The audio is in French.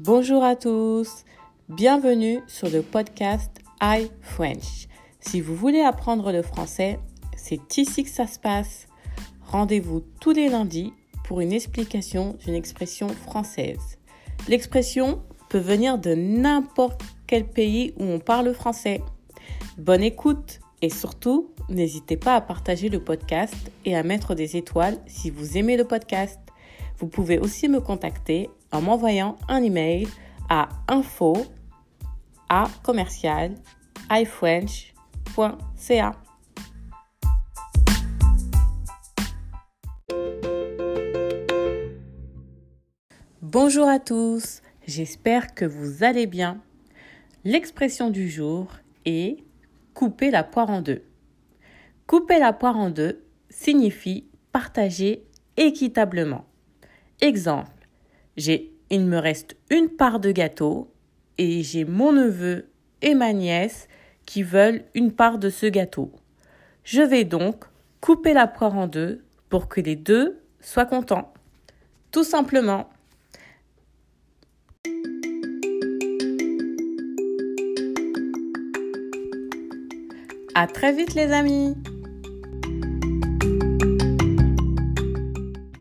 Bonjour à tous, bienvenue sur le podcast iFrench. Si vous voulez apprendre le français, c'est ici que ça se passe. Rendez-vous tous les lundis pour une explication d'une expression française. L'expression peut venir de n'importe quel pays où on parle français. Bonne écoute et surtout, n'hésitez pas à partager le podcast et à mettre des étoiles si vous aimez le podcast. Vous pouvez aussi me contacter en m'envoyant un email à info à commercial ifrench.ca. Bonjour à tous, j'espère que vous allez bien. L'expression du jour est couper la poire en deux. Couper la poire en deux signifie partager équitablement. Exemple, il me reste une part de gâteau et j'ai mon neveu et ma nièce qui veulent une part de ce gâteau. Je vais donc couper la poire en deux pour que les deux soient contents. Tout simplement. À très vite les amis